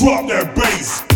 Drop that bass.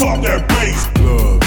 Drop that bass. Love.